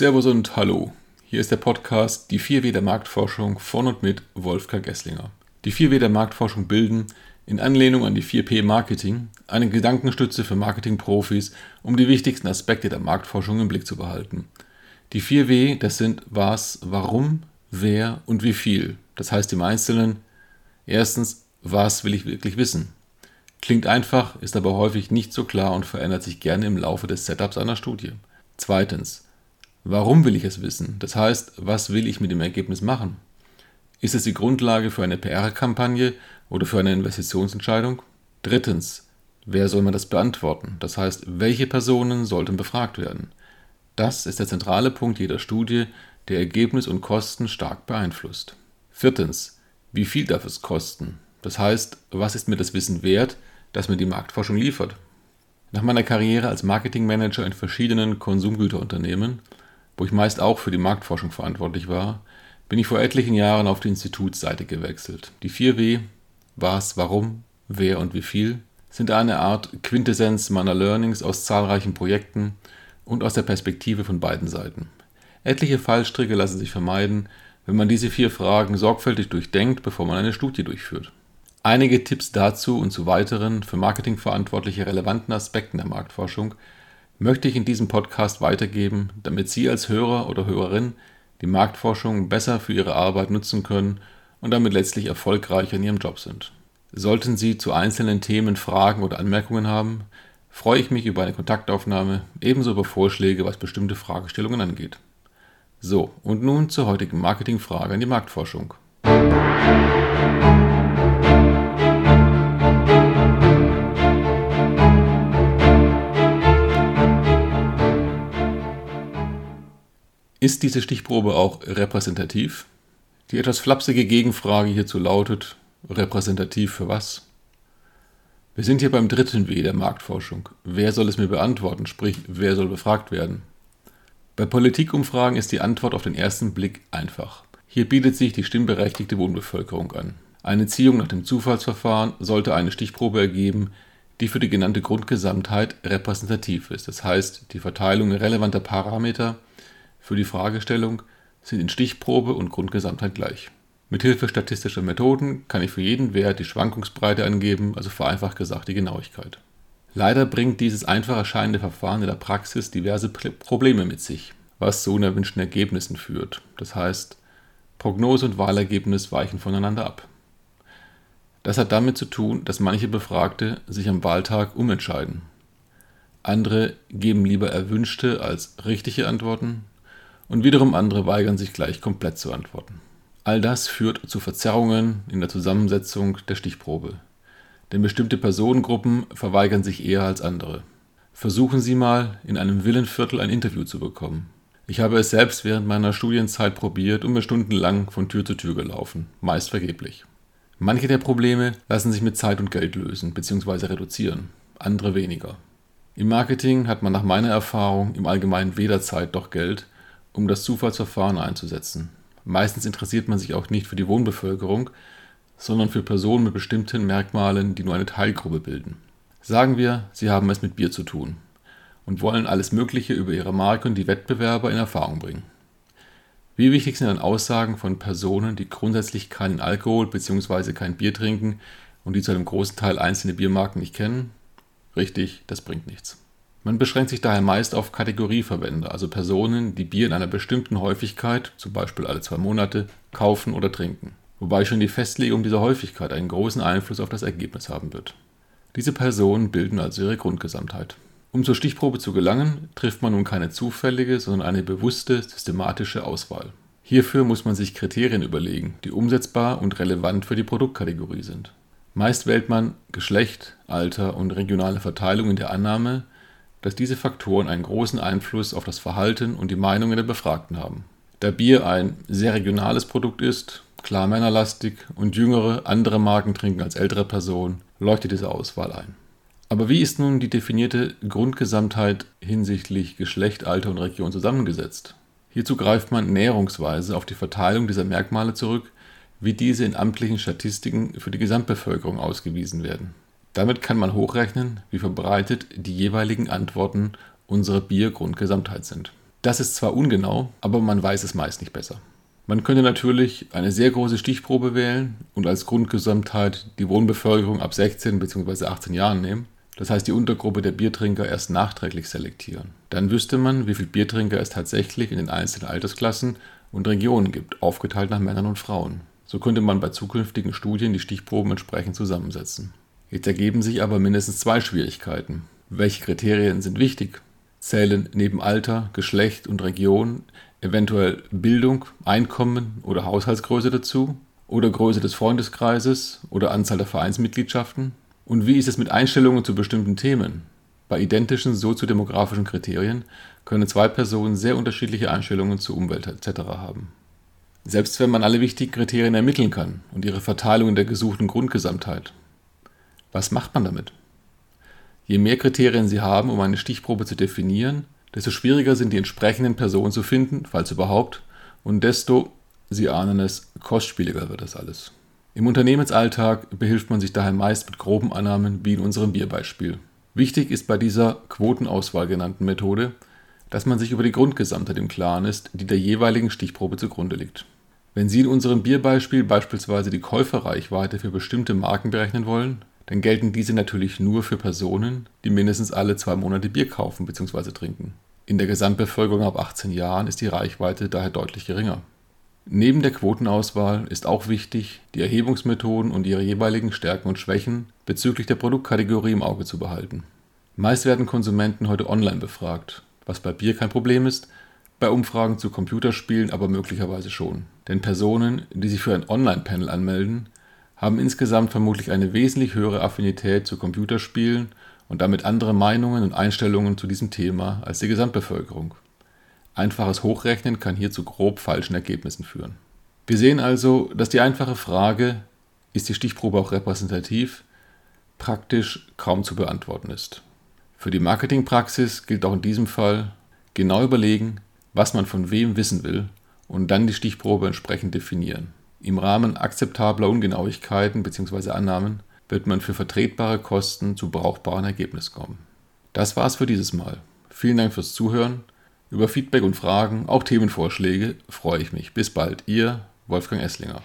Servus und Hallo. Hier ist der Podcast Die 4W der Marktforschung von und mit Wolfgang Gesslinger. Die 4W der Marktforschung bilden, in Anlehnung an die 4P Marketing, eine Gedankenstütze für Marketingprofis, um die wichtigsten Aspekte der Marktforschung im Blick zu behalten. Die 4W, das sind was, warum, wer und wie viel. Das heißt im Einzelnen, erstens, was will ich wirklich wissen? Klingt einfach, ist aber häufig nicht so klar und verändert sich gerne im Laufe des Setups einer Studie. Zweitens, warum will ich es wissen? Das heißt, was will ich mit dem Ergebnis machen? Ist es die Grundlage für eine PR-Kampagne oder für eine Investitionsentscheidung? Drittens, wer soll man das beantworten? Das heißt, welche Personen sollten befragt werden? Das ist der zentrale Punkt jeder Studie, der Ergebnis und Kosten stark beeinflusst. Viertens, wie viel darf es kosten? Das heißt, was ist mir das Wissen wert, das mir die Marktforschung liefert? Nach meiner Karriere als Marketingmanager in verschiedenen Konsumgüterunternehmen, wo ich meist auch für die Marktforschung verantwortlich war, bin ich vor etlichen Jahren auf die Institutsseite gewechselt. Die 4W, was, warum, wer und wie viel, sind eine Art Quintessenz meiner Learnings aus zahlreichen Projekten und aus der Perspektive von beiden Seiten. Etliche Fallstricke lassen sich vermeiden, wenn man diese vier Fragen sorgfältig durchdenkt, bevor man eine Studie durchführt. Einige Tipps dazu und zu weiteren für Marketingverantwortliche relevanten Aspekten der Marktforschung möchte ich in diesem Podcast weitergeben, damit Sie als Hörer oder Hörerin die Marktforschung besser für Ihre Arbeit nutzen können und damit letztlich erfolgreicher in Ihrem Job sind. Sollten Sie zu einzelnen Themen Fragen oder Anmerkungen haben, freue ich mich über eine Kontaktaufnahme, ebenso über Vorschläge, was bestimmte Fragestellungen angeht. So, und nun zur heutigen Marketingfrage an die Marktforschung. Ist diese Stichprobe auch repräsentativ? Die etwas flapsige Gegenfrage hierzu lautet, repräsentativ für was? Wir sind hier beim dritten W der Marktforschung. Wer soll es mir beantworten, sprich, wer soll befragt werden? Bei Politikumfragen ist die Antwort auf den ersten Blick einfach. Hier bietet sich die stimmberechtigte Wohnbevölkerung an. Eine Ziehung nach dem Zufallsverfahren sollte eine Stichprobe ergeben, die für die genannte Grundgesamtheit repräsentativ ist. Das heißt, die Verteilung relevanter Parameter für die Fragestellung sind in Stichprobe und Grundgesamtheit gleich. Mithilfe statistischer Methoden kann ich für jeden Wert die Schwankungsbreite angeben, also vereinfacht gesagt die Genauigkeit. Leider bringt dieses einfach erscheinende Verfahren in der Praxis diverse Probleme mit sich, was zu unerwünschten Ergebnissen führt. Das heißt, Prognose und Wahlergebnis weichen voneinander ab. Das hat damit zu tun, dass manche Befragte sich am Wahltag umentscheiden. Andere geben lieber erwünschte als richtige Antworten und wiederum andere weigern sich gleich komplett zu antworten. All das führt zu Verzerrungen in der Zusammensetzung der Stichprobe. Denn bestimmte Personengruppen verweigern sich eher als andere. Versuchen Sie mal, in einem Villenviertel ein Interview zu bekommen. Ich habe es selbst während meiner Studienzeit probiert und mir stundenlang von Tür zu Tür gelaufen, meist vergeblich. Manche der Probleme lassen sich mit Zeit und Geld lösen bzw. reduzieren, andere weniger. Im Marketing hat man nach meiner Erfahrung im Allgemeinen weder Zeit noch Geld, um das Zufallsverfahren einzusetzen. Meistens interessiert man sich auch nicht für die Wohnbevölkerung, sondern für Personen mit bestimmten Merkmalen, die nur eine Teilgruppe bilden. Sagen wir, Sie haben es mit Bier zu tun und wollen alles Mögliche über Ihre Marke und die Wettbewerber in Erfahrung bringen. Wie wichtig sind dann Aussagen von Personen, die grundsätzlich keinen Alkohol bzw. kein Bier trinken und die zu einem großen Teil einzelne Biermarken nicht kennen? Richtig, das bringt nichts. Man beschränkt sich daher meist auf Kategorieverwender, also Personen, die Bier in einer bestimmten Häufigkeit, zum Beispiel alle zwei Monate, kaufen oder trinken. Wobei schon die Festlegung dieser Häufigkeit einen großen Einfluss auf das Ergebnis haben wird. Diese Personen bilden also ihre Grundgesamtheit. Um zur Stichprobe zu gelangen, trifft man nun keine zufällige, sondern eine bewusste, systematische Auswahl. Hierfür muss man sich Kriterien überlegen, die umsetzbar und relevant für die Produktkategorie sind. Meist wählt man Geschlecht, Alter und regionale Verteilung in der Annahme, dass diese Faktoren einen großen Einfluss auf das Verhalten und die Meinungen der Befragten haben. Da Bier ein sehr regionales Produkt ist, klar männerlastig und jüngere andere Marken trinken als ältere Personen, leuchtet diese Auswahl ein. Aber wie ist nun die definierte Grundgesamtheit hinsichtlich Geschlecht, Alter und Region zusammengesetzt? Hierzu greift man näherungsweise auf die Verteilung dieser Merkmale zurück, wie diese in amtlichen Statistiken für die Gesamtbevölkerung ausgewiesen werden. Damit kann man hochrechnen, wie verbreitet die jeweiligen Antworten unserer Biergrundgesamtheit sind. Das ist zwar ungenau, aber man weiß es meist nicht besser. Man könnte natürlich eine sehr große Stichprobe wählen und als Grundgesamtheit die Wohnbevölkerung ab 16 bzw. 18 Jahren nehmen. Das heißt, die Untergruppe der Biertrinker erst nachträglich selektieren. Dann wüsste man, wie viele Biertrinker es tatsächlich in den einzelnen Altersklassen und Regionen gibt, aufgeteilt nach Männern und Frauen. So könnte man bei zukünftigen Studien die Stichproben entsprechend zusammensetzen. Jetzt ergeben sich aber mindestens zwei Schwierigkeiten. Welche Kriterien sind wichtig? Zählen neben Alter, Geschlecht und Region eventuell Bildung, Einkommen oder Haushaltsgröße dazu? Oder Größe des Freundeskreises oder Anzahl der Vereinsmitgliedschaften? Und wie ist es mit Einstellungen zu bestimmten Themen? Bei identischen soziodemografischen Kriterien können zwei Personen sehr unterschiedliche Einstellungen zu Umwelt etc. haben. Selbst wenn man alle wichtigen Kriterien ermitteln kann und ihre Verteilung in der gesuchten Grundgesamtheit. Was macht man damit? Je mehr Kriterien Sie haben, um eine Stichprobe zu definieren, desto schwieriger sind die entsprechenden Personen zu finden, falls überhaupt, und desto, Sie ahnen es, kostspieliger wird das alles. Im Unternehmensalltag behilft man sich daher meist mit groben Annahmen wie in unserem Bierbeispiel. Wichtig ist bei dieser Quotenauswahl genannten Methode, dass man sich über die Grundgesamtheit im Klaren ist, die der jeweiligen Stichprobe zugrunde liegt. Wenn Sie in unserem Bierbeispiel beispielsweise die Käuferreichweite für bestimmte Marken berechnen wollen, dann gelten diese natürlich nur für Personen, die mindestens alle zwei Monate Bier kaufen bzw. trinken. In der Gesamtbevölkerung ab 18 Jahren ist die Reichweite daher deutlich geringer. Neben der Quotenauswahl ist auch wichtig, die Erhebungsmethoden und ihre jeweiligen Stärken und Schwächen bezüglich der Produktkategorie im Auge zu behalten. Meist werden Konsumenten heute online befragt, was bei Bier kein Problem ist, bei Umfragen zu Computerspielen aber möglicherweise schon. Denn Personen, die sich für ein Online-Panel anmelden, haben insgesamt vermutlich eine wesentlich höhere Affinität zu Computerspielen und damit andere Meinungen und Einstellungen zu diesem Thema als die Gesamtbevölkerung. Einfaches Hochrechnen kann hier zu grob falschen Ergebnissen führen. Wir sehen also, dass die einfache Frage, ist die Stichprobe auch repräsentativ, praktisch kaum zu beantworten ist. Für die Marketingpraxis gilt auch in diesem Fall genau überlegen, was man von wem wissen will und dann die Stichprobe entsprechend definieren. Im Rahmen akzeptabler Ungenauigkeiten bzw. Annahmen wird man für vertretbare Kosten zu brauchbaren Ergebnissen kommen. Das war's für dieses Mal. Vielen Dank fürs Zuhören über Feedback und Fragen, auch Themenvorschläge, freue ich mich. Bis bald, Ihr Wolfgang Esslinger.